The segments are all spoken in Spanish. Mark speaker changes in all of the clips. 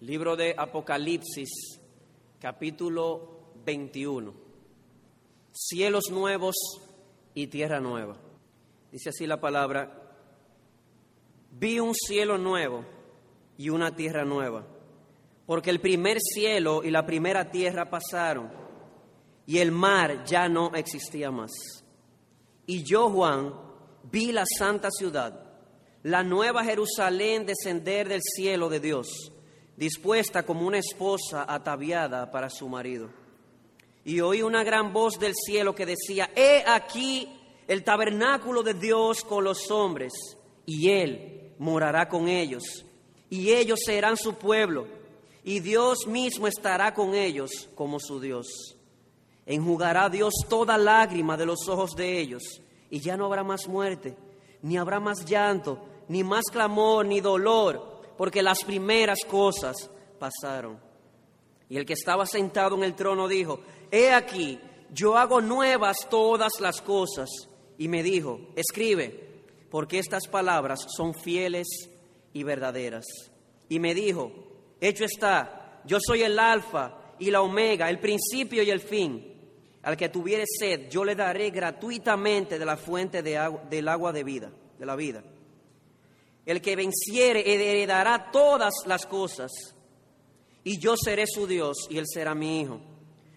Speaker 1: Libro de Apocalipsis, capítulo 21. Cielos nuevos y tierra nueva. Dice así la palabra. Vi un cielo nuevo y una tierra nueva, porque el primer cielo y la primera tierra pasaron y el mar ya no existía más. Y yo, Juan, vi la santa ciudad, la nueva Jerusalén descender del cielo de Dios dispuesta como una esposa ataviada para su marido. Y oí una gran voz del cielo que decía, He aquí el tabernáculo de Dios con los hombres, y Él morará con ellos, y ellos serán su pueblo, y Dios mismo estará con ellos como su Dios. Enjugará Dios toda lágrima de los ojos de ellos, y ya no habrá más muerte, ni habrá más llanto, ni más clamor, ni dolor porque las primeras cosas pasaron. Y el que estaba sentado en el trono dijo, he aquí, yo hago nuevas todas las cosas. Y me dijo, escribe, porque estas palabras son fieles y verdaderas. Y me dijo, hecho está, yo soy el alfa y la omega, el principio y el fin. Al que tuviere sed, yo le daré gratuitamente de la fuente de del agua de vida, de la vida. El que venciere heredará todas las cosas, y yo seré su Dios y él será mi hijo.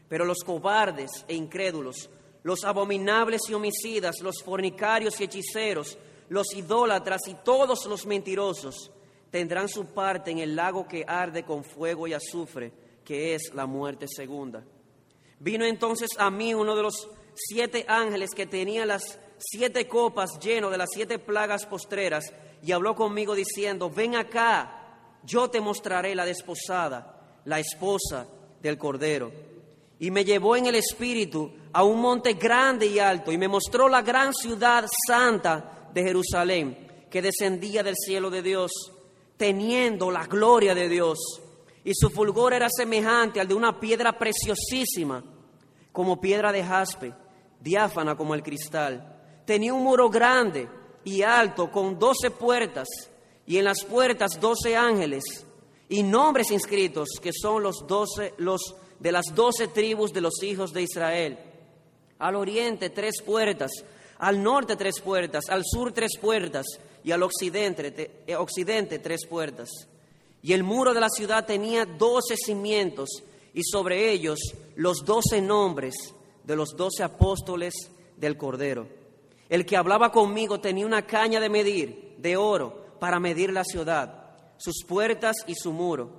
Speaker 1: Pero los cobardes e incrédulos, los abominables y homicidas, los fornicarios y hechiceros, los idólatras y todos los mentirosos tendrán su parte en el lago que arde con fuego y azufre, que es la muerte segunda. Vino entonces a mí uno de los siete ángeles que tenía las siete copas lleno de las siete plagas postreras y habló conmigo diciendo, ven acá, yo te mostraré la desposada, la esposa del Cordero. Y me llevó en el espíritu a un monte grande y alto y me mostró la gran ciudad santa de Jerusalén, que descendía del cielo de Dios, teniendo la gloria de Dios. Y su fulgor era semejante al de una piedra preciosísima, como piedra de jaspe, diáfana como el cristal. Tenía un muro grande y alto con doce puertas y en las puertas doce ángeles y nombres inscritos que son los doce los de las doce tribus de los hijos de Israel. Al oriente tres puertas, al norte tres puertas, al sur tres puertas y al occidente, eh, occidente tres puertas. Y el muro de la ciudad tenía doce cimientos y sobre ellos los doce nombres de los doce apóstoles del Cordero. El que hablaba conmigo tenía una caña de medir, de oro, para medir la ciudad, sus puertas y su muro.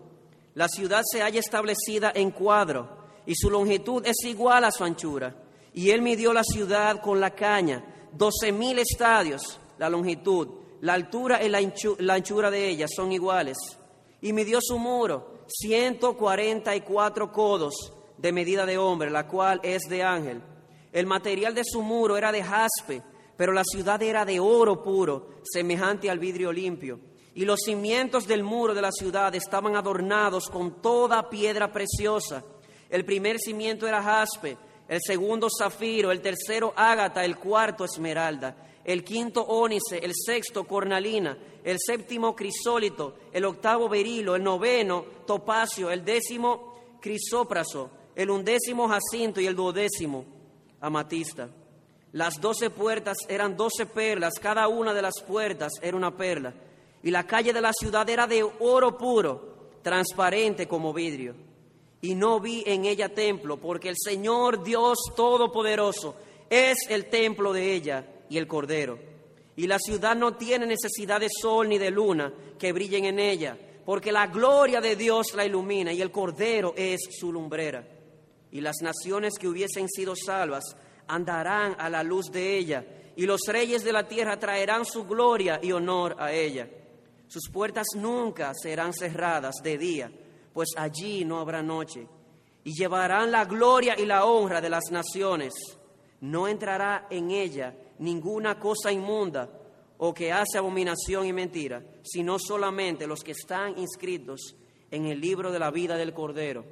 Speaker 1: La ciudad se halla establecida en cuadro y su longitud es igual a su anchura. Y él midió la ciudad con la caña, doce mil estadios, la longitud, la altura y la anchura de ella son iguales. Y midió su muro, ciento cuarenta y cuatro codos de medida de hombre, la cual es de ángel. El material de su muro era de jaspe pero la ciudad era de oro puro, semejante al vidrio limpio. Y los cimientos del muro de la ciudad estaban adornados con toda piedra preciosa. El primer cimiento era jaspe, el segundo zafiro, el tercero ágata, el cuarto esmeralda, el quinto ónice, el sexto cornalina, el séptimo crisólito, el octavo berilo, el noveno topacio, el décimo crisópraso, el undécimo jacinto y el duodécimo amatista. Las doce puertas eran doce perlas, cada una de las puertas era una perla. Y la calle de la ciudad era de oro puro, transparente como vidrio. Y no vi en ella templo, porque el Señor Dios Todopoderoso es el templo de ella y el Cordero. Y la ciudad no tiene necesidad de sol ni de luna que brillen en ella, porque la gloria de Dios la ilumina y el Cordero es su lumbrera. Y las naciones que hubiesen sido salvas andarán a la luz de ella, y los reyes de la tierra traerán su gloria y honor a ella. Sus puertas nunca serán cerradas de día, pues allí no habrá noche, y llevarán la gloria y la honra de las naciones. No entrará en ella ninguna cosa inmunda o que hace abominación y mentira, sino solamente los que están inscritos en el libro de la vida del Cordero.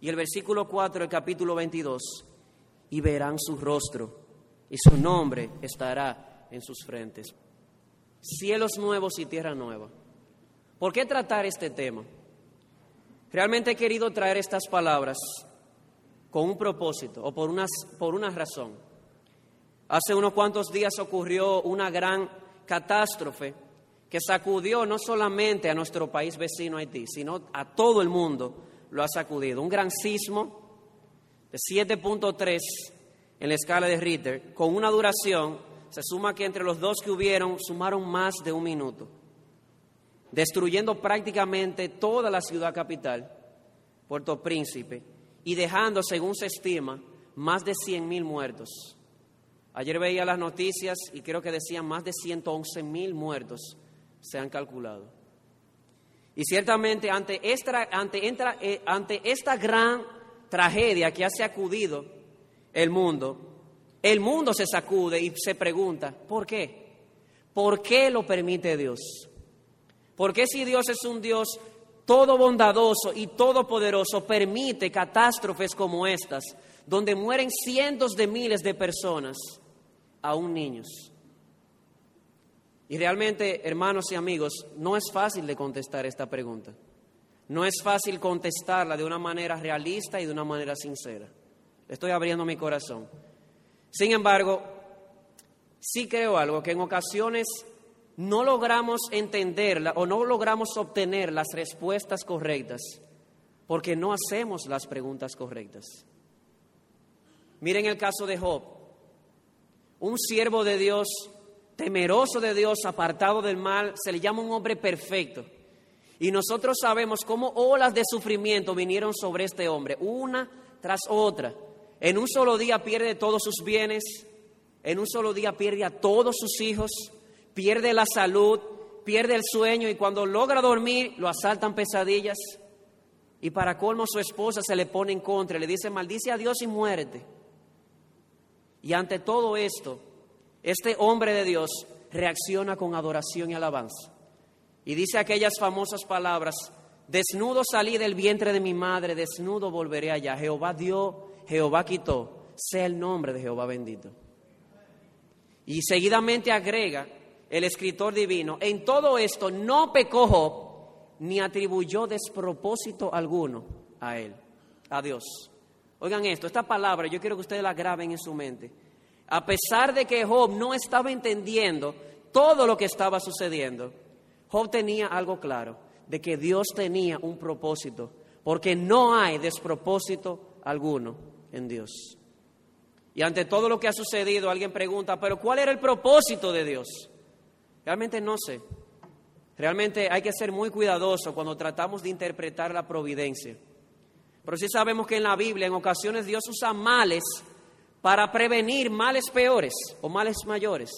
Speaker 1: Y el versículo 4 del capítulo 22 y verán su rostro, y su nombre estará en sus frentes. Cielos nuevos y tierra nueva. ¿Por qué tratar este tema? Realmente he querido traer estas palabras con un propósito o por, unas, por una razón. Hace unos cuantos días ocurrió una gran catástrofe que sacudió no solamente a nuestro país vecino Haití, sino a todo el mundo lo ha sacudido. Un gran sismo de 7.3 en la escala de Ritter, con una duración, se suma que entre los dos que hubieron sumaron más de un minuto, destruyendo prácticamente toda la ciudad capital, Puerto Príncipe, y dejando, según se estima, más de 100.000 muertos. Ayer veía las noticias y creo que decían más de 111.000 muertos se han calculado. Y ciertamente ante esta, ante, eh, ante esta gran tragedia que ha sacudido el mundo, el mundo se sacude y se pregunta, ¿por qué? ¿Por qué lo permite Dios? ¿Por qué si Dios es un Dios todo bondadoso y todopoderoso permite catástrofes como estas, donde mueren cientos de miles de personas, aún niños? Y realmente, hermanos y amigos, no es fácil de contestar esta pregunta. No es fácil contestarla de una manera realista y de una manera sincera. Estoy abriendo mi corazón. Sin embargo, sí creo algo, que en ocasiones no logramos entenderla o no logramos obtener las respuestas correctas porque no hacemos las preguntas correctas. Miren el caso de Job, un siervo de Dios temeroso de Dios, apartado del mal, se le llama un hombre perfecto. Y nosotros sabemos cómo olas de sufrimiento vinieron sobre este hombre, una tras otra. En un solo día pierde todos sus bienes, en un solo día pierde a todos sus hijos, pierde la salud, pierde el sueño y cuando logra dormir lo asaltan pesadillas. Y para colmo su esposa se le pone en contra, le dice, maldice a Dios y muérete. Y ante todo esto, este hombre de Dios reacciona con adoración y alabanza. Y dice aquellas famosas palabras, desnudo salí del vientre de mi madre, desnudo volveré allá. Jehová dio, Jehová quitó, sea el nombre de Jehová bendito. Y seguidamente agrega el escritor divino, en todo esto no pecó Job ni atribuyó despropósito alguno a él, a Dios. Oigan esto, esta palabra yo quiero que ustedes la graben en su mente a pesar de que Job no estaba entendiendo todo lo que estaba sucediendo, Job tenía algo claro, de que Dios tenía un propósito, porque no hay despropósito alguno en Dios. Y ante todo lo que ha sucedido, alguien pregunta, pero ¿cuál era el propósito de Dios? Realmente no sé. Realmente hay que ser muy cuidadoso cuando tratamos de interpretar la providencia. Pero sí sabemos que en la Biblia en ocasiones Dios usa males para prevenir males peores o males mayores.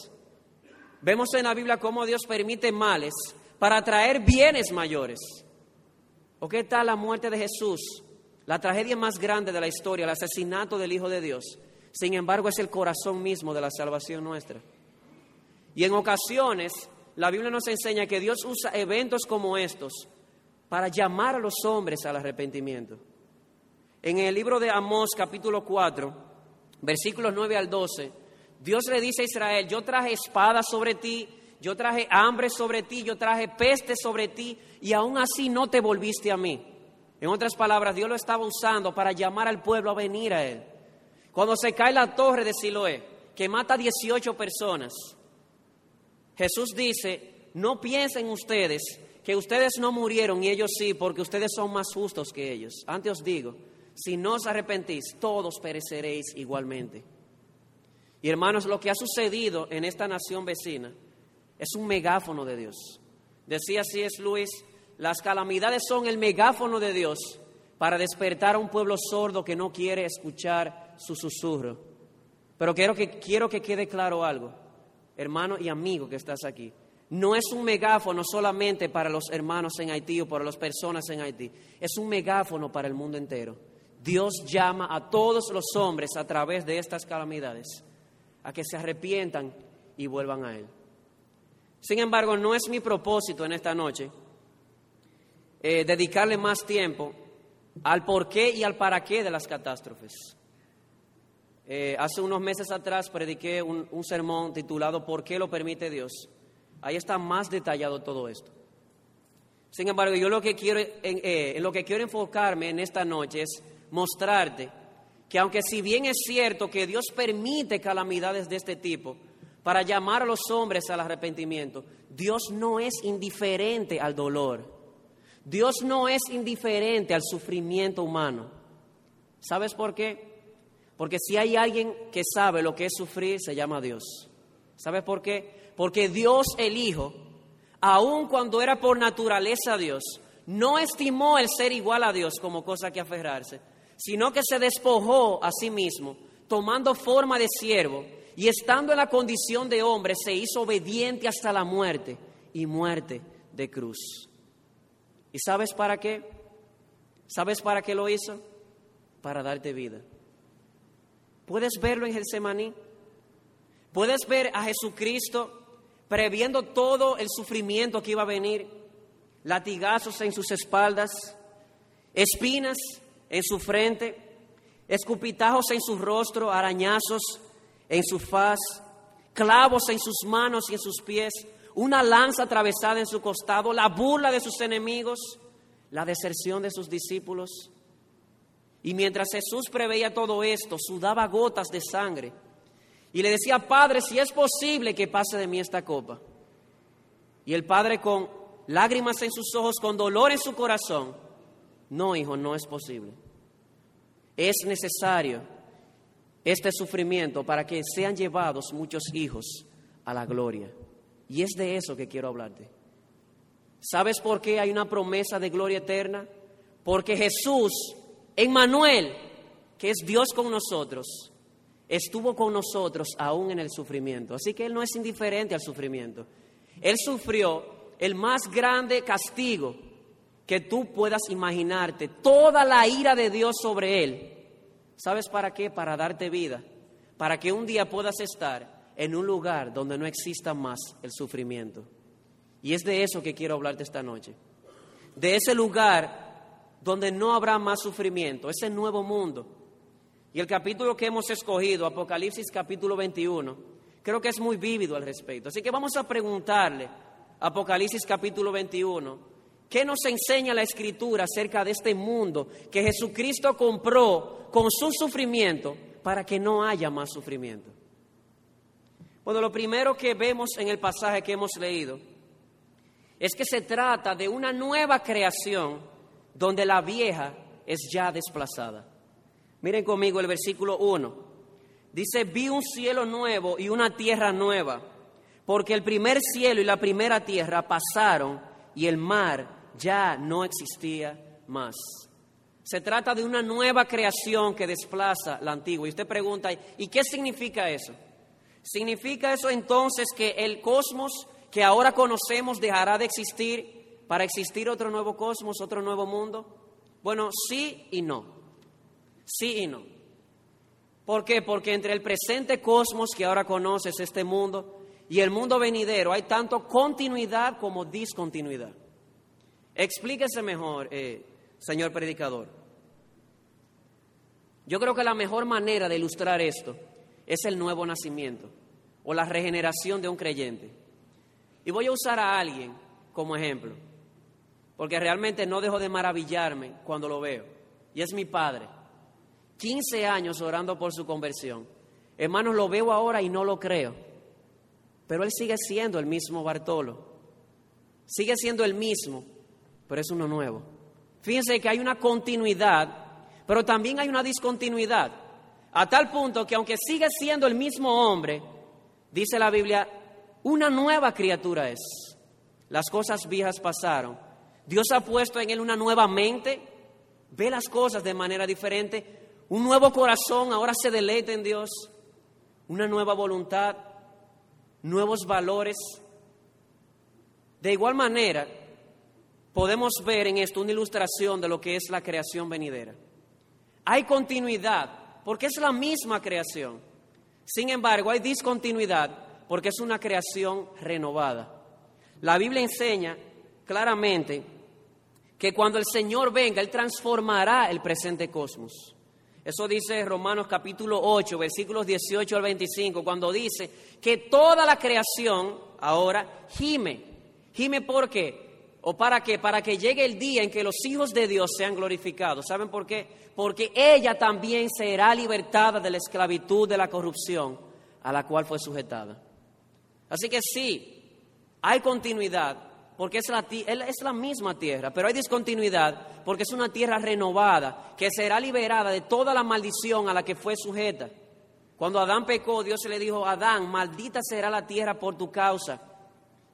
Speaker 1: Vemos en la Biblia cómo Dios permite males para traer bienes mayores. ¿O qué tal la muerte de Jesús? La tragedia más grande de la historia, el asesinato del Hijo de Dios. Sin embargo, es el corazón mismo de la salvación nuestra. Y en ocasiones, la Biblia nos enseña que Dios usa eventos como estos para llamar a los hombres al arrepentimiento. En el libro de Amós capítulo 4, versículos 9 al 12, Dios le dice a Israel, yo traje espada sobre ti, yo traje hambre sobre ti, yo traje peste sobre ti, y aún así no te volviste a mí. En otras palabras, Dios lo estaba usando para llamar al pueblo a venir a Él. Cuando se cae la torre de Siloé, que mata a 18 personas, Jesús dice, no piensen ustedes que ustedes no murieron y ellos sí, porque ustedes son más justos que ellos. Antes os digo, si no os arrepentís, todos pereceréis igualmente. Y hermanos, lo que ha sucedido en esta nación vecina es un megáfono de Dios. Decía así es Luis, las calamidades son el megáfono de Dios para despertar a un pueblo sordo que no quiere escuchar su susurro. Pero quiero que, quiero que quede claro algo, hermano y amigo que estás aquí. No es un megáfono solamente para los hermanos en Haití o para las personas en Haití, es un megáfono para el mundo entero. Dios llama a todos los hombres a través de estas calamidades a que se arrepientan y vuelvan a Él. Sin embargo, no es mi propósito en esta noche eh, dedicarle más tiempo al por qué y al para qué de las catástrofes. Eh, hace unos meses atrás prediqué un, sermón titulado ¿Por qué lo permite Dios? Ahí está más detallado todo esto. Sin embargo, yo lo que quiero, en, eh, lo que quiero enfocarme en esta noche es mostrarte que aunque si bien es cierto que Dios permite calamidades de este tipo para llamar a los hombres al arrepentimiento, Dios no es indiferente al dolor. Dios no es indiferente al sufrimiento humano. ¿Sabes por qué? Porque si hay alguien que sabe lo que es sufrir, se llama Dios. ¿Sabes por qué? Porque Dios el Hijo, aun cuando era por naturaleza Dios, no estimó el ser igual a Dios como cosa que aferrarse, sino que se despojó a sí mismo, tomando forma de siervo y estando en la condición de hombre, se hizo obediente hasta la muerte y muerte de cruz. ¿Y sabes para qué? ¿Sabes para qué lo hizo? Para darte vida. ¿Puedes verlo en Getsemaní? ¿Puedes ver a Jesucristo previendo todo el sufrimiento que iba a venir? Latigazos en sus espaldas, espinas en su frente, escupitajos en su rostro, arañazos en su faz, clavos en sus manos y en sus pies, una lanza atravesada en su costado, la burla de sus enemigos, la deserción de sus discípulos. Y mientras Jesús preveía todo esto, sudaba gotas de sangre y le decía, Padre, si es posible que pase de mí esta copa. Y el Padre con lágrimas en sus ojos, con dolor en su corazón, no, hijo, no es posible. Es necesario este sufrimiento para que sean llevados muchos hijos a la gloria. Y es de eso que quiero hablarte. ¿Sabes por qué hay una promesa de gloria eterna? Porque Jesús, Emmanuel, que es Dios con nosotros, estuvo con nosotros aún en el sufrimiento. Así que Él no es indiferente al sufrimiento. Él sufrió el más grande castigo que tú puedas imaginarte, toda la ira de Dios sobre él. ¿Sabes para qué? Para darte vida, para que un día puedas estar en un lugar donde no exista más el sufrimiento. Y es de eso que quiero hablarte esta noche. De ese lugar donde no habrá más sufrimiento, ese nuevo mundo. Y el capítulo que hemos escogido, Apocalipsis capítulo 21, creo que es muy vívido al respecto. Así que vamos a preguntarle, Apocalipsis capítulo 21, ¿Qué nos enseña la Escritura acerca de este mundo que Jesucristo compró con su sufrimiento para que no haya más sufrimiento? Bueno, lo primero que vemos en el pasaje que hemos leído es que se trata de una nueva creación donde la vieja es ya desplazada. Miren conmigo el versículo 1. Dice, vi un cielo nuevo y una tierra nueva, porque el primer cielo y la primera tierra pasaron y el mar ya no existía más. Se trata de una nueva creación que desplaza la antigua. Y usted pregunta, ¿y qué significa eso? ¿Significa eso entonces que el cosmos que ahora conocemos dejará de existir para existir otro nuevo cosmos, otro nuevo mundo? Bueno, sí y no. Sí y no. ¿Por qué? Porque entre el presente cosmos que ahora conoces, este mundo, y el mundo venidero hay tanto continuidad como discontinuidad. Explíquese mejor, eh, señor predicador. Yo creo que la mejor manera de ilustrar esto es el nuevo nacimiento o la regeneración de un creyente. Y voy a usar a alguien como ejemplo, porque realmente no dejo de maravillarme cuando lo veo. Y es mi padre. 15 años orando por su conversión. Hermanos, lo veo ahora y no lo creo. Pero él sigue siendo el mismo Bartolo. Sigue siendo el mismo pero es uno nuevo. Fíjense que hay una continuidad, pero también hay una discontinuidad. A tal punto que aunque sigue siendo el mismo hombre, dice la Biblia, una nueva criatura es. Las cosas viejas pasaron. Dios ha puesto en él una nueva mente, ve las cosas de manera diferente, un nuevo corazón, ahora se deleita en Dios, una nueva voluntad, nuevos valores. De igual manera, podemos ver en esto una ilustración de lo que es la creación venidera. Hay continuidad, porque es la misma creación. Sin embargo, hay discontinuidad, porque es una creación renovada. La Biblia enseña claramente que cuando el Señor venga, Él transformará el presente cosmos. Eso dice Romanos capítulo 8, versículos 18 al 25, cuando dice que toda la creación ahora gime. ¿Gime por qué? ¿O para qué? Para que llegue el día en que los hijos de Dios sean glorificados. ¿Saben por qué? Porque ella también será libertada de la esclavitud, de la corrupción a la cual fue sujetada. Así que sí, hay continuidad, porque es la, es la misma tierra, pero hay discontinuidad porque es una tierra renovada que será liberada de toda la maldición a la que fue sujeta. Cuando Adán pecó, Dios le dijo, Adán, maldita será la tierra por tu causa.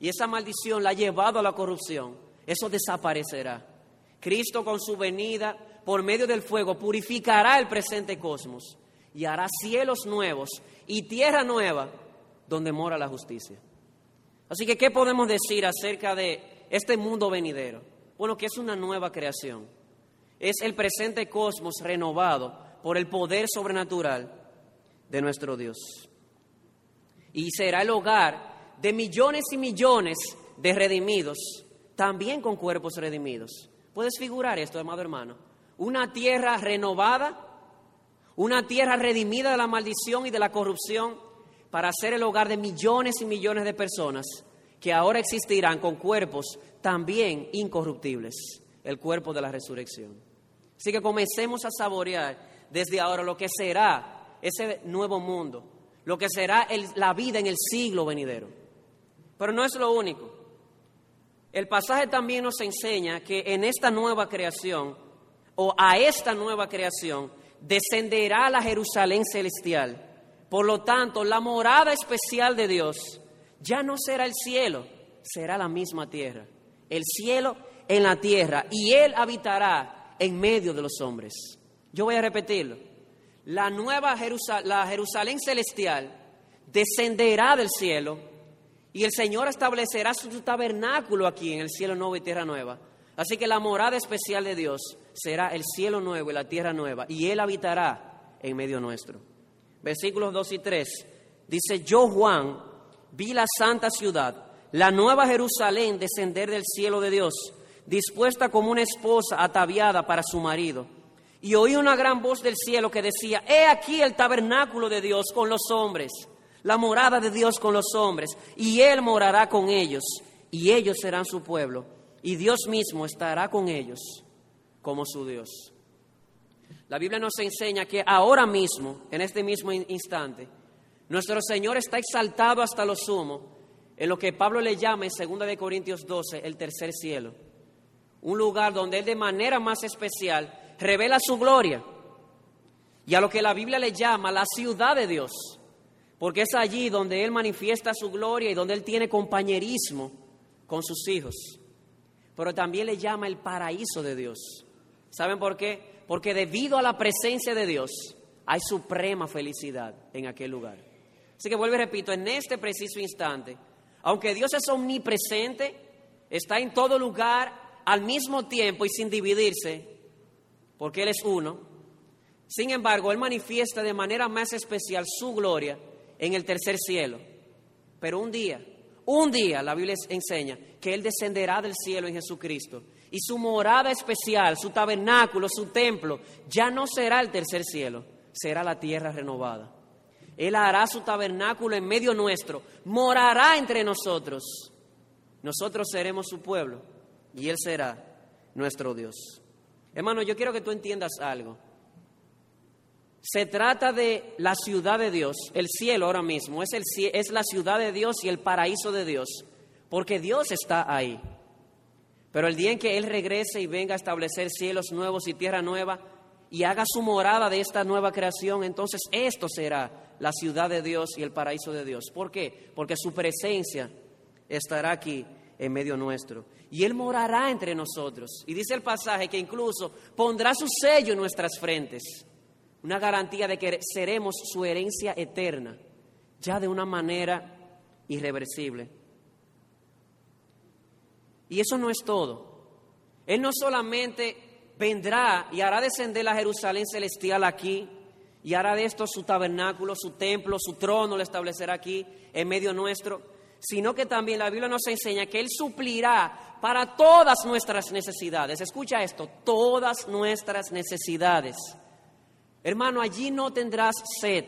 Speaker 1: Y esa maldición la ha llevado a la corrupción. Eso desaparecerá. Cristo con su venida por medio del fuego purificará el presente cosmos y hará cielos nuevos y tierra nueva donde mora la justicia. Así que, ¿qué podemos decir acerca de este mundo venidero? Bueno, que es una nueva creación. Es el presente cosmos renovado por el poder sobrenatural de nuestro Dios. Y será el hogar de millones y millones de redimidos, también con cuerpos redimidos. ¿Puedes figurar esto, amado hermano? Una tierra renovada, una tierra redimida de la maldición y de la corrupción para ser el hogar de millones y millones de personas que ahora existirán con cuerpos también incorruptibles, el cuerpo de la resurrección. Así que comencemos a saborear desde ahora lo que será ese nuevo mundo, lo que será la vida en el siglo venidero. Pero no es lo único. El pasaje también nos enseña que en esta nueva creación, o a esta nueva creación, descenderá la Jerusalén celestial. Por lo tanto, la morada especial de Dios ya no será el cielo, será la misma tierra. El cielo en la tierra y Él habitará en medio de los hombres. Yo voy a repetirlo la nueva Jerusalén, la Jerusalén celestial descenderá del cielo y el Señor establecerá su tabernáculo aquí en el cielo nuevo y tierra nueva. Así que la morada especial de Dios será el cielo nuevo y la tierra nueva y Él habitará en medio nuestro. Versículos 2 y 3 dice, yo Juan vi la santa ciudad, la nueva Jerusalén descender del cielo de Dios, dispuesta como una esposa ataviada para su marido y oí una gran voz del cielo que decía, he aquí el tabernáculo de Dios con los hombres, la morada de Dios con los hombres, y Él morará con ellos, y ellos serán su pueblo, y Dios mismo estará con ellos como su Dios. La Biblia nos enseña que ahora mismo, en este mismo instante, nuestro Señor está exaltado hasta lo sumo en lo que Pablo le llama en 2 de Corintios 12 el tercer cielo, un lugar donde Él de manera más especial revela su gloria y a lo que la Biblia le llama la ciudad de Dios, porque es allí donde Él manifiesta su gloria y donde Él tiene compañerismo con sus hijos. Pero también le llama el paraíso de Dios. ¿Saben por qué? Porque debido a la presencia de Dios hay suprema felicidad en aquel lugar. Así que vuelvo y repito, en este preciso instante, aunque Dios es omnipresente, está en todo lugar al mismo tiempo y sin dividirse, porque Él es uno. Sin embargo, Él manifiesta de manera más especial su gloria en el tercer cielo. Pero un día, un día la Biblia enseña que Él descenderá del cielo en Jesucristo. Y su morada especial, su tabernáculo, su templo, ya no será el tercer cielo, será la tierra renovada. Él hará su tabernáculo en medio nuestro, morará entre nosotros. Nosotros seremos su pueblo y Él será nuestro Dios. Hermano, yo quiero que tú entiendas algo. Se trata de la ciudad de Dios, el cielo ahora mismo, es, el, es la ciudad de Dios y el paraíso de Dios, porque Dios está ahí. Pero el día en que Él regrese y venga a establecer cielos nuevos y tierra nueva y haga su morada de esta nueva creación, entonces esto será la ciudad de Dios y el paraíso de Dios. ¿Por qué? Porque su presencia estará aquí en medio nuestro. Y Él morará entre nosotros. Y dice el pasaje que incluso pondrá su sello en nuestras frentes. Una garantía de que seremos su herencia eterna, ya de una manera irreversible. Y eso no es todo. Él no solamente vendrá y hará descender la Jerusalén celestial aquí, y hará de esto su tabernáculo, su templo, su trono, lo establecerá aquí en medio nuestro, sino que también la Biblia nos enseña que Él suplirá para todas nuestras necesidades. Escucha esto, todas nuestras necesidades. Hermano, allí no tendrás sed,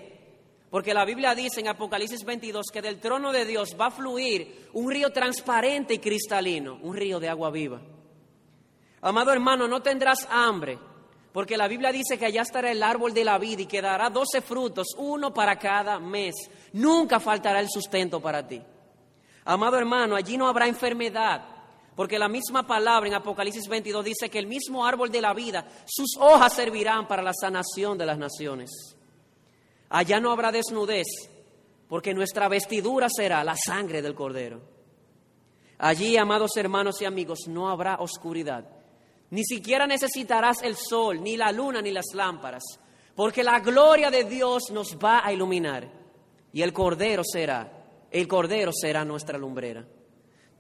Speaker 1: Porque la Biblia dice en Apocalipsis 22 que del trono de Dios va a fluir un río transparente y cristalino, un río de agua viva. Amado hermano, no tendrás hambre, porque la Biblia dice que allá estará el árbol de la vida y que dará doce frutos, uno para cada mes. Nunca faltará el sustento para ti. Amado hermano, allí no habrá enfermedad, porque la misma palabra en Apocalipsis 22 dice que el mismo árbol de la vida, sus hojas servirán para la sanación de las naciones. Allá no habrá desnudez, porque nuestra vestidura será la sangre del cordero. Allí, amados hermanos y amigos, no habrá oscuridad. Ni siquiera necesitarás el sol, ni la luna, ni las lámparas, porque la gloria de Dios nos va a iluminar y el cordero será, el cordero será nuestra lumbrera.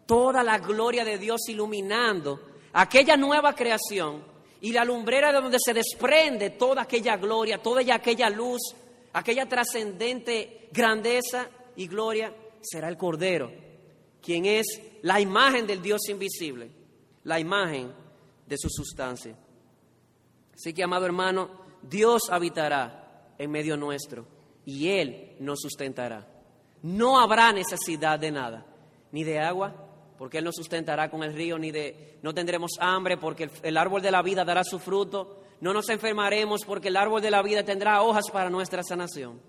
Speaker 1: Toda la gloria de Dios iluminando aquella nueva creación y la lumbrera de donde se desprende toda aquella gloria, toda aquella luz aquella trascendente grandeza y gloria será el Cordero, quien es la imagen del Dios invisible, la imagen de su sustancia. Así que, amado hermano, Dios habitará en medio nuestro y Él nos sustentará. No habrá necesidad de nada, ni de agua, porque Él nos sustentará con el río, ni de no tendremos hambre, porque el, el árbol de la vida dará su fruto, no nos enfermaremos porque el árbol de la vida tendrá hojas para nuestra sanación.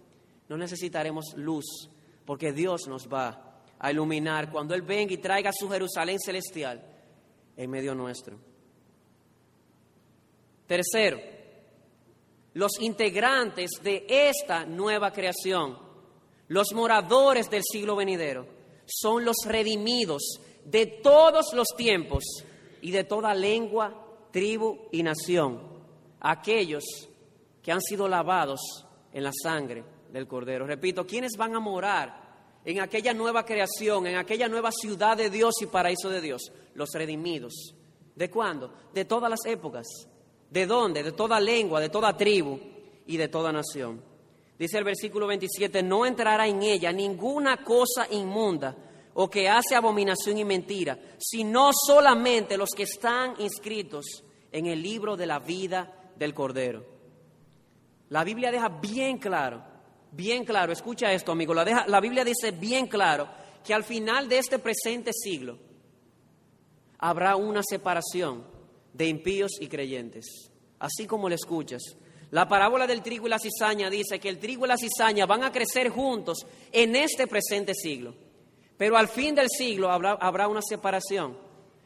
Speaker 1: No necesitaremos luz porque Dios nos va a iluminar cuando Él venga y traiga su Jerusalén celestial en medio nuestro. Tercero, los integrantes de esta nueva creación, los moradores del siglo venidero, son los redimidos de todos los tiempos y de toda lengua, tribu y nación aquellos que han sido lavados en la sangre del Cordero. Repito, ¿quiénes van a morar en aquella nueva creación, en aquella nueva ciudad de Dios y paraíso de Dios? Los redimidos. ¿De cuándo? De todas las épocas. ¿De dónde? De toda lengua, de toda tribu y de toda nación. Dice el versículo 27, no entrará en ella ninguna cosa inmunda o que hace abominación y mentira, sino solamente los que están inscritos en el libro de la vida del Cordero. La Biblia deja bien claro, bien claro, escucha esto amigo, la, deja, la Biblia dice bien claro que al final de este presente siglo habrá una separación de impíos y creyentes, así como lo escuchas. La parábola del trigo y la cizaña dice que el trigo y la cizaña van a crecer juntos en este presente siglo, pero al fin del siglo habrá, una separación.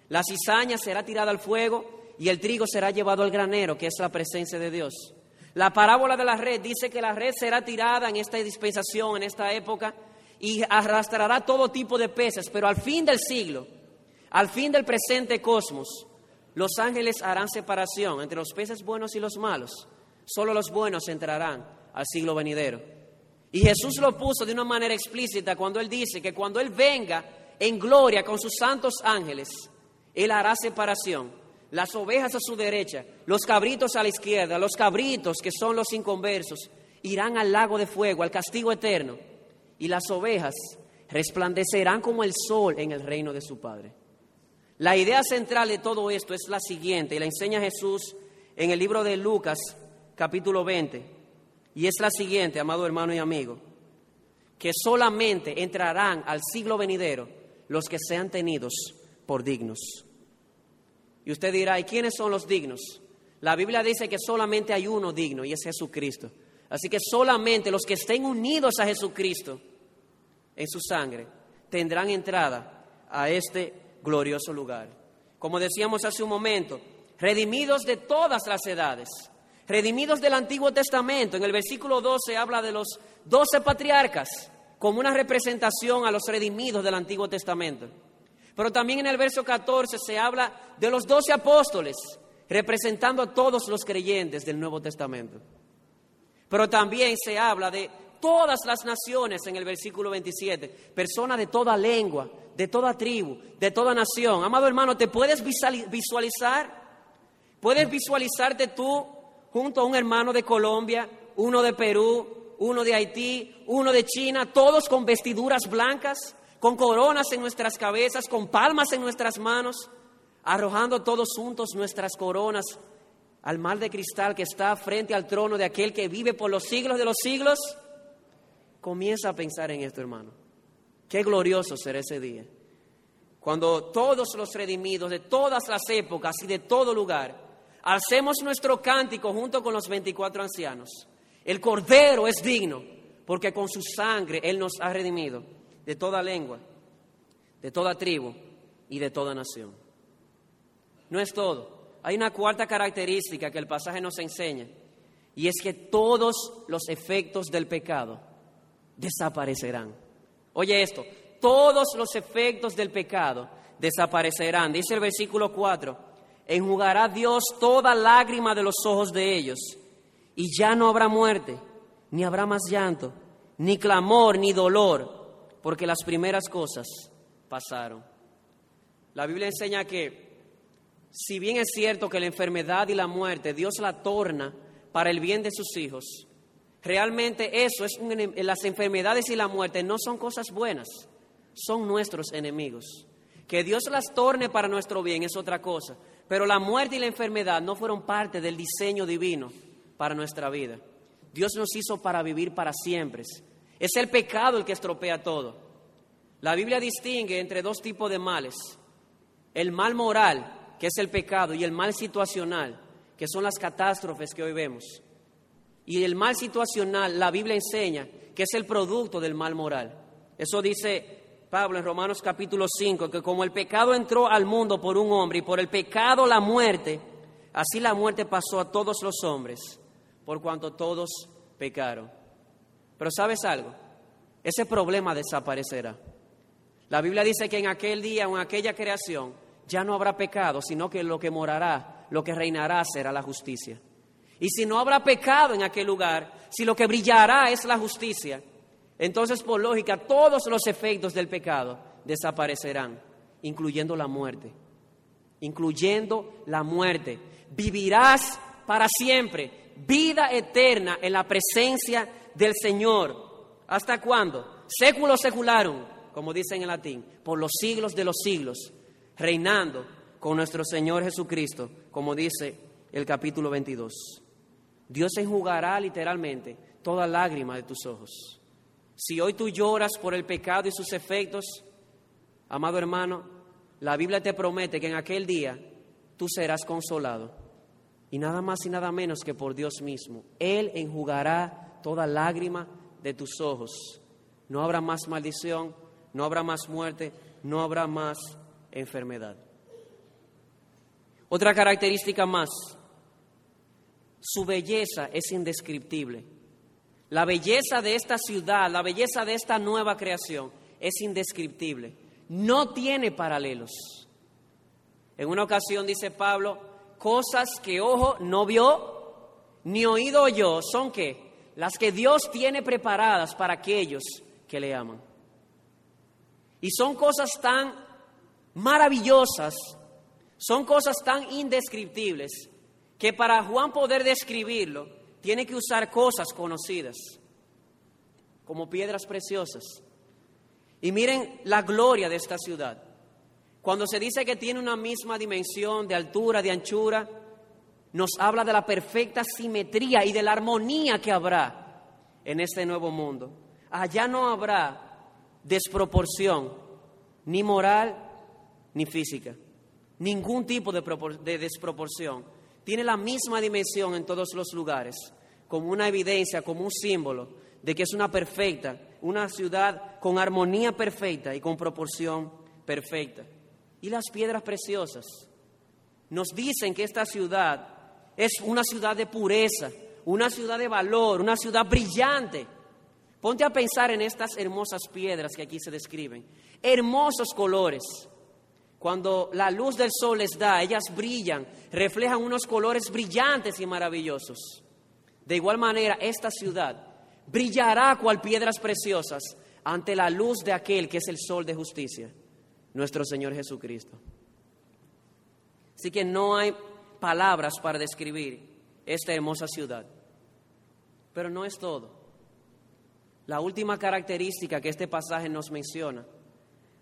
Speaker 1: La cizaña será tirada al fuego y el trigo será llevado al granero, que es la presencia de Dios. La parábola de la red dice que la red será tirada en esta dispensación, en esta época, y arrastrará todo tipo de peces, pero al fin del siglo, al fin del presente cosmos, los ángeles harán separación entre los peces buenos y los malos. Solo los buenos entrarán al siglo venidero. Y Jesús lo puso de una manera explícita cuando Él dice que cuando Él venga en gloria con sus santos ángeles, Él hará separación las ovejas a su derecha, los cabritos a la izquierda, los cabritos, que son los inconversos, irán al lago de fuego, al castigo eterno, y las ovejas resplandecerán como el sol en el reino de su Padre. La idea central de todo esto es la siguiente, y la enseña Jesús en el libro de Lucas, capítulo 20, y es la siguiente, amado hermano y amigo, que solamente entrarán al siglo venidero los que sean tenidos por dignos. Y usted dirá, ¿y quiénes son los dignos? La Biblia dice que solamente hay uno digno y es Jesucristo. Así que solamente los que estén unidos a Jesucristo en su sangre tendrán entrada a este glorioso lugar. Como decíamos hace un momento, redimidos de todas las edades, redimidos del Antiguo Testamento. En el versículo 12 habla de los doce patriarcas como una representación a los redimidos del Antiguo Testamento. Pero también en el verso 14 se habla de los doce apóstoles, representando a todos los creyentes del Nuevo Testamento. Pero también se habla de todas las naciones en el versículo 27, personas de toda lengua, de toda tribu, de toda nación. Amado hermano, ¿te puedes visualizar? ¿Puedes visualizarte tú junto a un hermano de Colombia, uno de Perú, uno de Haití, uno de China, todos con vestiduras blancas? con coronas en nuestras cabezas, con palmas en nuestras manos, arrojando todos juntos nuestras coronas al mar de cristal que está frente al trono de aquel que vive por los siglos de los siglos. Comienza a pensar en esto, hermano. Qué glorioso será ese día. Cuando todos los redimidos de todas las épocas y de todo lugar alcemos nuestro cántico junto con los 24 ancianos. El Cordero es digno porque con su sangre Él nos ha redimido de toda lengua, de toda tribu y de toda nación. No es todo. Hay una cuarta característica que el pasaje nos enseña y es que todos los efectos del pecado desaparecerán. Oye esto, todos los efectos del pecado desaparecerán. Dice el versículo 4, enjugará Dios toda lágrima de los ojos de ellos y ya no habrá muerte, ni habrá más llanto, ni clamor, ni dolor, porque las primeras cosas pasaron. La Biblia enseña que si bien es cierto que la enfermedad y la muerte Dios la torna para el bien de sus hijos, realmente eso es las enfermedades y la muerte no son cosas buenas, son nuestros enemigos. Que Dios las torne para nuestro bien es otra cosa, pero la muerte y la enfermedad no fueron parte del diseño divino para nuestra vida. Dios nos hizo para vivir para siempre. Es el pecado el que estropea todo. La Biblia distingue entre dos tipos de males. El mal moral, que es el pecado, y el mal situacional, que son las catástrofes que hoy vemos. Y el mal situacional, la Biblia enseña que es el producto del mal moral. Eso dice Pablo en Romanos capítulo 5, que como el pecado entró al mundo por un hombre y por el pecado la muerte, así la muerte pasó a todos los hombres, por cuanto todos pecaron. Pero sabes algo, ese problema desaparecerá. La Biblia dice que en aquel día en aquella creación ya no habrá pecado, sino que lo que morará lo que reinará será la justicia. Y si no habrá pecado en aquel lugar, si lo que brillará es la justicia, entonces por lógica todos los efectos del pecado desaparecerán, incluyendo la muerte, incluyendo la muerte. Vivirás para siempre, vida eterna en la presencia del Señor. ¿Hasta cuándo? Século secularum, como dicen en latín, por los siglos de los siglos, reinando con nuestro Señor Jesucristo, como dice el capítulo 22. Dios enjugará literalmente toda lágrima de tus ojos. Si hoy tú lloras por el pecado y sus efectos, amado hermano, la Biblia te promete que en aquel día tú serás consolado. Y nada más y nada menos que por Dios mismo. Él enjugará toda lágrima de tus ojos. No habrá más maldición, no habrá más muerte, no habrá más enfermedad. Otra característica más, su belleza es indescriptible. La belleza de esta ciudad, la belleza de esta nueva creación es indescriptible. No tiene paralelos. En una ocasión dice Pablo, cosas que ojo no vio, ni oído oyó, son que las que Dios tiene preparadas para aquellos que le aman. Y son cosas tan maravillosas son cosas tan indescriptibles que para Juan poder describirlo, tiene que usar cosas conocidas, como piedras preciosas. Y miren la gloria de esta ciudad. Cuando se dice que tiene una misma dimensión de altura, de anchura, nos habla de la perfecta simetría y de la armonía que habrá en este nuevo mundo. Allá no habrá desproporción, ni moral, ni física ningún tipo de, desproporción. Tiene la misma dimensión en todos los lugares, como una evidencia, como un símbolo de que es una perfecta, una ciudad con armonía perfecta y con proporción perfecta. Y las piedras preciosas nos dicen que esta ciudad es una ciudad de pureza, una ciudad de valor, una ciudad brillante. Ponte a pensar en estas hermosas piedras que aquí se describen, hermosos colores, cuando la luz del sol les da, ellas brillan, reflejan unos colores brillantes y maravillosos. De igual manera, esta ciudad brillará cual piedras preciosas ante la luz de aquel que es el sol de justicia, nuestro Señor Jesucristo. Así que no hay palabras para describir esta hermosa ciudad. Pero no es todo. La última característica que este pasaje nos menciona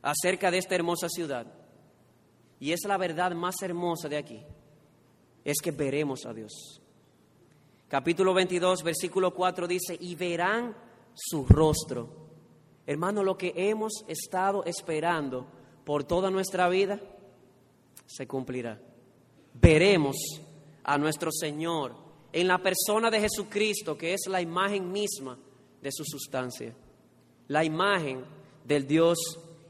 Speaker 1: acerca de esta hermosa ciudad y es la verdad más hermosa de aquí, es que veremos a Dios. Capítulo 22, versículo 4 dice, y verán su rostro. Hermano, lo que hemos estado esperando por toda nuestra vida se cumplirá. Veremos a nuestro Señor en la persona de Jesucristo, que es la imagen misma de su sustancia, la imagen del Dios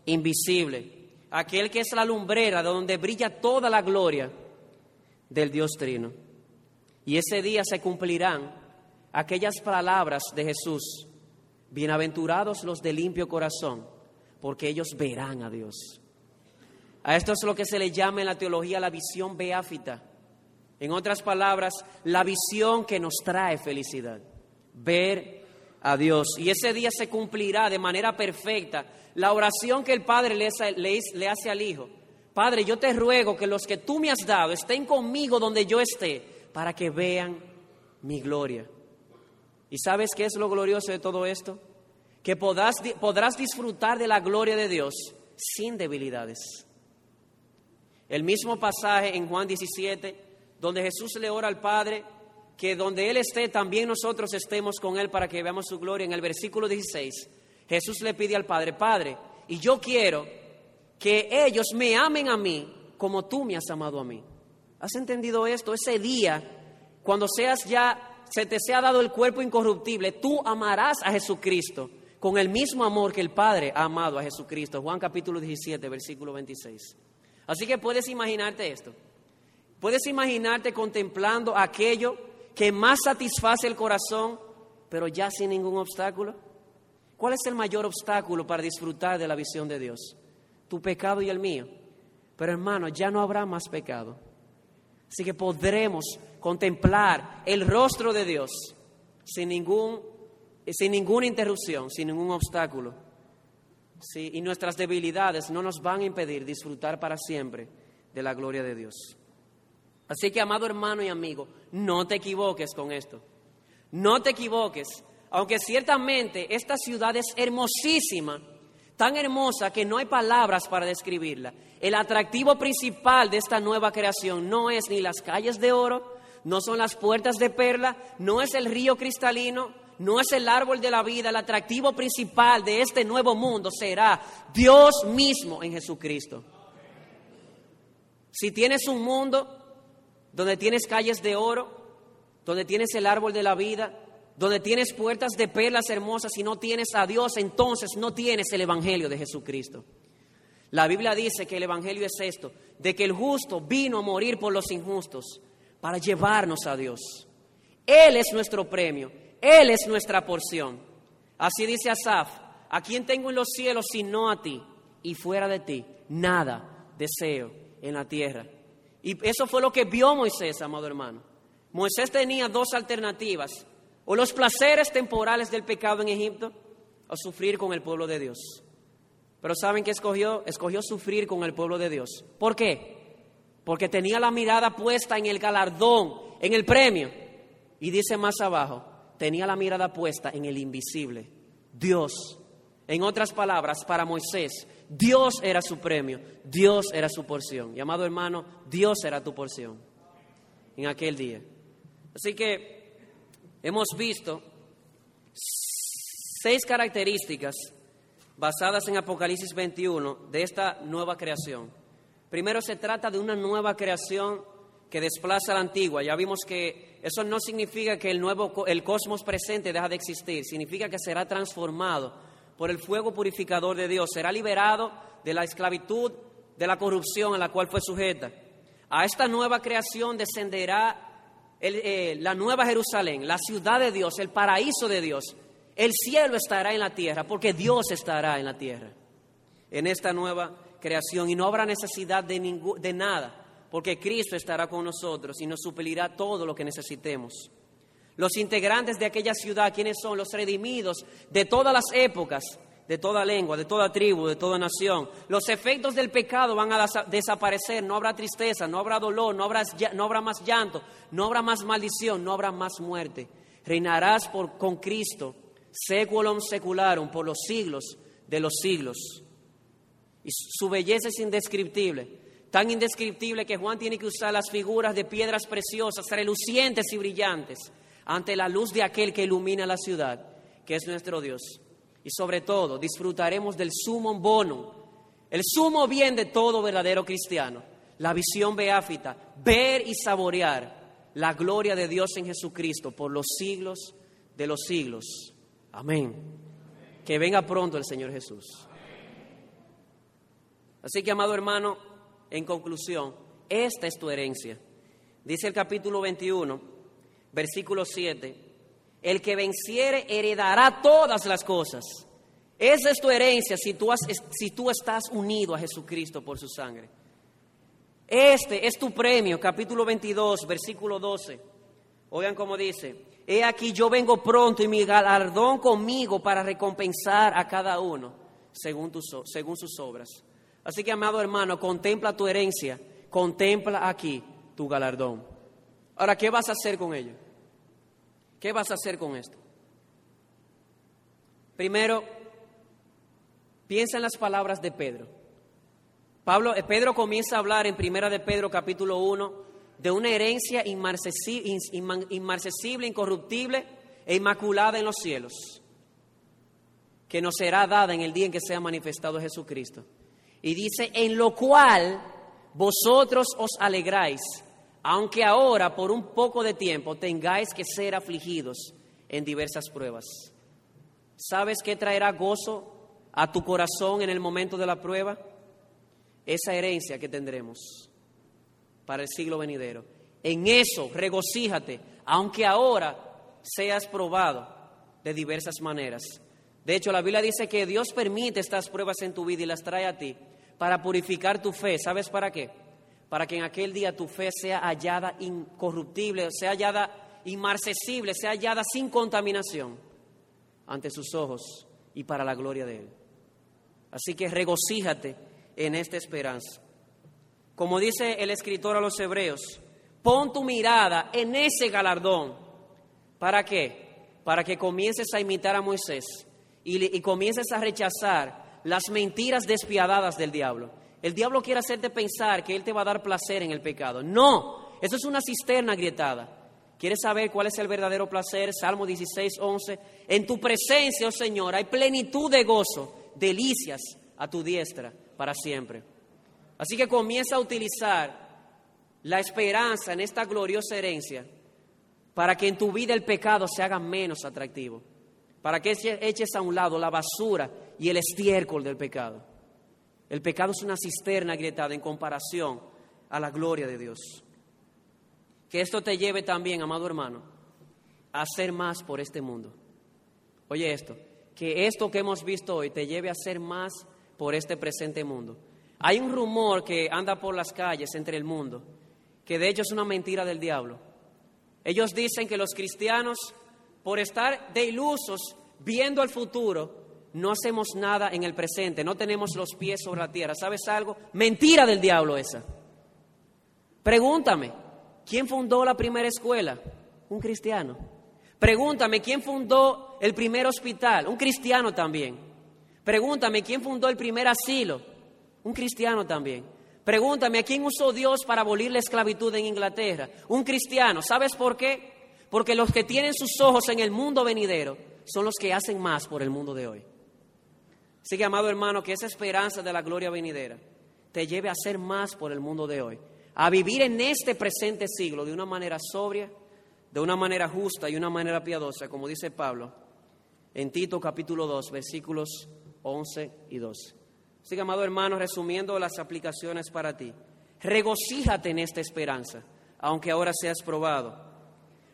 Speaker 1: invisible, aquel que es la lumbrera de donde brilla toda la gloria del Dios Trino. Y ese día se cumplirán aquellas palabras de Jesús, bienaventurados los de limpio corazón, porque ellos verán a Dios. A esto es lo que se le llama en la teología la visión beáfita. En otras palabras, la visión que nos trae felicidad. Ver a Dios. Y ese día se cumplirá de manera perfecta la oración que el Padre le hace, al Hijo. Padre, yo te ruego que los que tú me has dado estén conmigo donde yo esté, para que vean mi gloria. ¿Y sabes qué es lo glorioso de todo esto? Que podrás, podrás disfrutar de la gloria de Dios sin debilidades. El mismo pasaje en Juan 17, donde Jesús le ora al Padre, que donde Él esté, también nosotros estemos con Él para que veamos su gloria. En el versículo 16, Jesús le pide al Padre, Padre, y yo quiero que ellos me amen a mí como tú me has amado a mí. ¿Has entendido esto? Ese día, cuando seas ya, se te sea dado el cuerpo incorruptible, tú amarás a Jesucristo con el mismo amor que el Padre ha amado a Jesucristo. Juan capítulo 17, versículo 26. Así que puedes imaginarte esto. Puedes imaginarte contemplando aquello que más satisface el corazón, pero ya sin ningún obstáculo. ¿Cuál es el mayor obstáculo para disfrutar de la visión de Dios? Tu pecado y el mío. Pero hermano, ya no habrá más pecado. Así que podremos contemplar el rostro de Dios sin, ningún, sin ninguna interrupción, sin ningún obstáculo. ¿sí? y nuestras debilidades no nos van a impedir disfrutar para siempre de la gloria de Dios. Así que, amado hermano y amigo, no te equivoques con esto. No te equivoques, aunque ciertamente esta ciudad es hermosísima, tan hermosa que no hay palabras para describirla. El atractivo principal de esta nueva creación no es ni las calles de oro, no son las puertas de perla, no es el río cristalino, no es el árbol de la vida, el atractivo principal de este nuevo mundo será Dios mismo en Jesucristo. Si tienes un mundo donde tienes calles de oro, donde tienes el árbol de la vida, donde tienes puertas de perlas hermosas y no tienes a Dios, entonces no tienes el Evangelio de Jesucristo. La Biblia dice que el Evangelio es esto, de que el justo vino a morir por los injustos para llevarnos a Dios. Él es nuestro premio. Él es nuestra porción. Así dice Asaf, ¿a quién tengo en los cielos sino a ti? Y fuera de ti, nada deseo en la tierra. Y eso fue lo que vio Moisés, amado hermano. Moisés tenía dos alternativas, o los placeres temporales del pecado en Egipto, o sufrir con el pueblo de Dios. Pero ¿saben qué escogió? Escogió sufrir con el pueblo de Dios. ¿Por qué? Porque tenía la mirada puesta en el galardón, en el premio. Y dice más abajo, tenía la mirada puesta en el invisible, Dios. En otras palabras, para Moisés, Dios era su premio, Dios era su porción. Y amado hermano, Dios era tu porción en aquel día. Así que hemos visto seis características basadas en Apocalipsis 21 de esta nueva creación. Primero se trata de una nueva creación que desplaza la antigua. Ya vimos que eso no significa que el nuevo el cosmos presente deja de existir, significa que será transformado por el fuego purificador de Dios, será liberado de la esclavitud, de la corrupción a la cual fue sujeta. A esta nueva creación descenderá eh, la nueva Jerusalén, la ciudad de Dios, el paraíso de Dios. El cielo estará en la tierra, porque Dios estará en la tierra, en esta nueva creación, y no habrá necesidad de, de nada porque Cristo estará con nosotros y nos suplirá todo lo que necesitemos. Los integrantes de aquella ciudad, ¿quiénes son? Los redimidos de todas las épocas, de toda lengua, de toda tribu, de toda nación. Los efectos del pecado van a desaparecer, no habrá tristeza, no habrá dolor, no habrá, no habrá más llanto, no habrá más maldición, no habrá más muerte. Reinarás por, con Cristo, seculum secularum, por los siglos de los siglos. Y su belleza es indescriptible tan indescriptible que Juan tiene que usar las figuras de piedras preciosas, relucientes y brillantes, ante la luz de aquel que ilumina la ciudad, que es nuestro Dios. Y sobre todo, disfrutaremos del sumo bono, el sumo bien de todo verdadero cristiano, la visión beáfita, ver y saborear la gloria de Dios en Jesucristo por los siglos de los siglos. Amén. Que venga pronto el Señor Jesús. Así que, amado hermano, en conclusión, esta es tu herencia. Dice el capítulo 21, versículo 7, el que venciere heredará todas las cosas. Esa es tu herencia si tú, estás unido a Jesucristo por su sangre. Este es tu premio, capítulo 22, versículo 12. Oigan cómo dice, he aquí yo vengo pronto y mi galardón conmigo para recompensar a cada uno según, según sus obras. Así que, amado hermano, contempla tu herencia, contempla aquí tu galardón. Ahora, ¿qué vas a hacer con ello? ¿Qué vas a hacer con esto? Primero, piensa en las palabras de Pedro. Pablo, eh, Pedro comienza a hablar en Primera de Pedro capítulo 1 de una herencia inmarcesible, incorruptible e inmaculada en los cielos, que nos será dada en el día en que sea manifestado Jesucristo. Y dice, en lo cual vosotros os alegráis, aunque ahora por un poco de tiempo tengáis que ser afligidos en diversas pruebas. ¿Sabes qué traerá gozo a tu corazón en el momento de la prueba? Esa herencia que tendremos para el siglo venidero. En eso regocíjate, aunque ahora seas probado de diversas maneras. De hecho, la Biblia dice que Dios permite estas pruebas en tu vida y las trae a ti para purificar tu fe. ¿Sabes para qué? Para que en aquel día tu fe sea hallada incorruptible, sea hallada inmarcesible, sea hallada sin contaminación ante sus ojos y para la gloria de Él. Así que regocíjate en esta esperanza. Como dice el escritor a los hebreos, pon tu mirada en ese galardón. ¿Para qué? Para que comiences a imitar a Moisés y, y comiences a rechazar las mentiras despiadadas del diablo. El diablo quiere hacerte pensar que él te va a dar placer en el pecado. No, eso es una cisterna agrietada. ¿Quieres saber cuál es el verdadero placer? Salmo 16, 11. En tu presencia, oh Señor, hay plenitud de gozo, delicias a tu diestra para siempre. Así que comienza a utilizar la esperanza en esta gloriosa herencia para que en tu vida el pecado se haga menos atractivo, para que eches a un lado la basura y el estiércol del pecado. El pecado es una cisterna agrietada en comparación a la gloria de Dios. Que esto te lleve también, amado hermano, a hacer más por este mundo. Oye esto, que esto que hemos visto hoy te lleve a hacer más por este presente mundo. Hay un rumor que anda por las calles entre el mundo, que de hecho es una mentira del diablo. Ellos dicen que los cristianos, por estar de ilusos, viendo al futuro, no hacemos nada en el presente, no tenemos los pies sobre la tierra. ¿Sabes algo? Mentira del diablo esa. Pregúntame, ¿quién fundó la primera escuela? Un cristiano. Pregúntame, ¿quién fundó el primer hospital? Un cristiano también. Pregúntame, ¿quién fundó el primer asilo? Un cristiano también. Pregúntame, ¿a quién usó Dios para abolir la esclavitud en Inglaterra? Un cristiano. ¿Sabes por qué? Porque los que tienen sus ojos en el mundo venidero son los que hacen más por el mundo de hoy. Así amado hermano, que esa esperanza de la gloria venidera te lleve a hacer más por el mundo de hoy, a vivir en este presente siglo de una manera sobria, de una manera justa y una manera piadosa, como dice Pablo en Tito capítulo 2, versículos 11 y 12. Así que, amado hermano, resumiendo las aplicaciones para ti, regocíjate en esta esperanza, aunque ahora seas probado.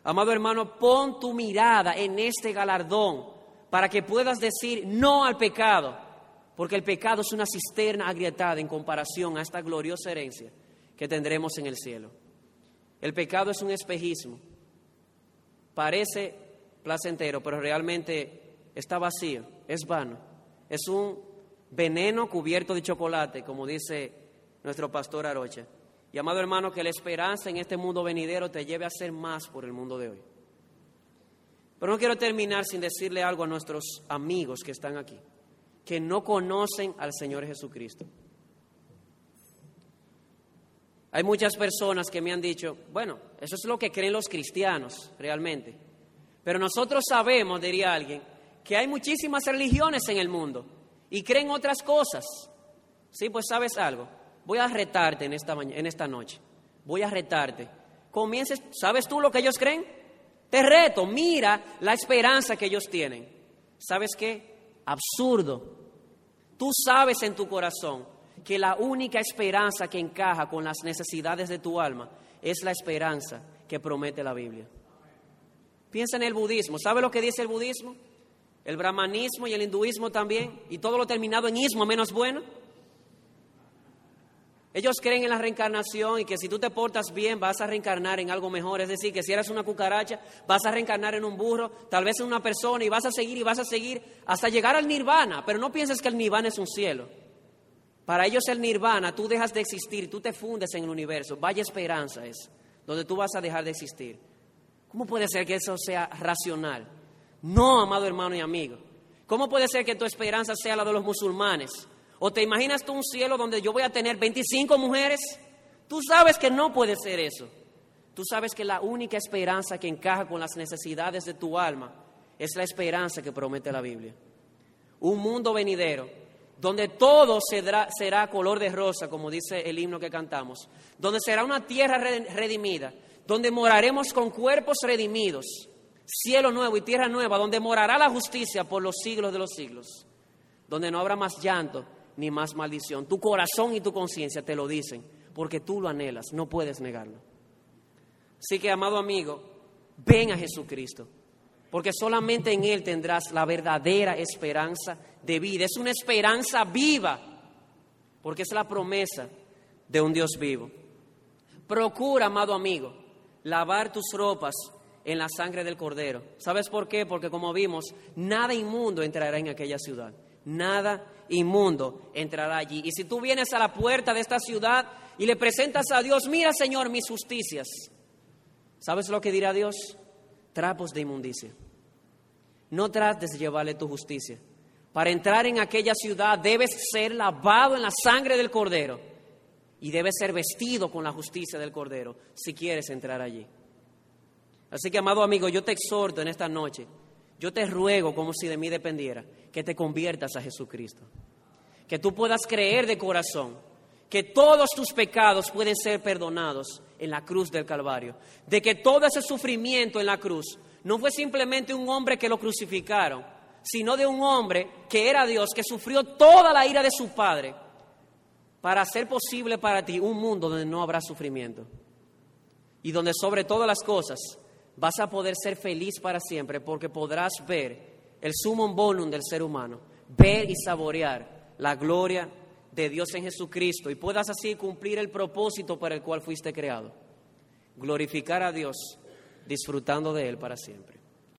Speaker 1: Amado hermano, pon tu mirada en este galardón para que puedas decir no al pecado, porque el pecado es una cisterna agrietada en comparación a esta gloriosa herencia que tendremos en el cielo. El pecado es un espejismo, parece placentero, pero realmente está vacío, es vano, es un veneno cubierto de chocolate, como dice nuestro pastor Arocha. Y amado hermano, que la esperanza en este mundo venidero te lleve a hacer más por el mundo de hoy. Pero no quiero terminar sin decirle algo a nuestros amigos que están aquí, que no conocen al Señor Jesucristo. Hay muchas personas que me han dicho, bueno, eso es lo que creen los cristianos realmente. Pero nosotros sabemos, diría alguien, que hay muchísimas religiones en el mundo y creen otras cosas. Sí, pues sabes algo. Voy a retarte en esta, en esta noche. Voy a retarte. Comiences, ¿sabes tú lo que ellos creen? Te reto, mira la esperanza que ellos tienen. ¿Sabes qué? Absurdo. Tú sabes en tu corazón que la única esperanza que encaja con las necesidades de tu alma es la esperanza que promete la Biblia. Piensa en el budismo. ¿Sabe lo que dice el budismo? El brahmanismo y el hinduismo también. Y todo lo terminado en ismo menos bueno. Ellos creen en la reencarnación y que si tú te portas bien vas a reencarnar en algo mejor. Es decir, que si eres una cucaracha vas a reencarnar en un burro, tal vez en una persona y vas a seguir y vas a seguir hasta llegar al nirvana. Pero no pienses que el nirvana es un cielo. Para ellos el nirvana, tú dejas de existir, tú te fundes en el universo. Vaya esperanza es, donde tú vas a dejar de existir. ¿Cómo puede ser que eso sea racional? No, amado hermano y amigo. ¿Cómo puede ser que tu esperanza sea la de los musulmanes? ¿O te imaginas tú un cielo donde yo voy a tener 25 mujeres? Tú sabes que no puede ser eso. Tú sabes que la única esperanza que encaja con las necesidades de tu alma es la esperanza que promete la Biblia. Un mundo venidero donde todo será, color de rosa, como dice el himno que cantamos, donde será una tierra redimida, donde moraremos con cuerpos redimidos, cielo nuevo y tierra nueva, donde morará la justicia por los siglos de los siglos, donde no habrá más llanto ni más maldición. Tu corazón y tu conciencia te lo dicen, porque tú lo anhelas, no puedes negarlo. Así que, amado amigo, ven a Jesucristo, porque solamente en Él tendrás la verdadera esperanza de vida. Es una esperanza viva, porque es la promesa de un Dios vivo. Procura, amado amigo, lavar tus ropas en la sangre del Cordero. ¿Sabes por qué? Porque como vimos, nada inmundo entrará en aquella ciudad. Nada inmundo entrará allí. Y si tú vienes a la puerta de esta ciudad y le presentas a Dios, mira Señor mis justicias, ¿sabes lo que dirá Dios? Trapos de inmundicia. No trates de llevarle tu justicia. Para entrar en aquella ciudad debes ser lavado en la sangre del Cordero y debes ser vestido con la justicia del Cordero si quieres entrar allí. Así que, amado amigo, yo te exhorto en esta noche, yo te ruego como si de mí dependiera, que te conviertas a Jesucristo, que tú puedas creer de corazón que todos tus pecados pueden ser perdonados en la cruz del Calvario, de que todo ese sufrimiento en la cruz no fue simplemente un hombre que lo crucificaron, sino de un hombre que era Dios, que sufrió toda la ira de su Padre para hacer posible para ti un mundo donde no habrá sufrimiento. Y donde sobre todas las cosas vas a poder ser feliz para siempre porque podrás ver el sumum bonum del ser humano, ver y saborear la gloria de Dios en Jesucristo y puedas así cumplir el propósito para el cual fuiste creado, glorificar a Dios disfrutando de Él para siempre.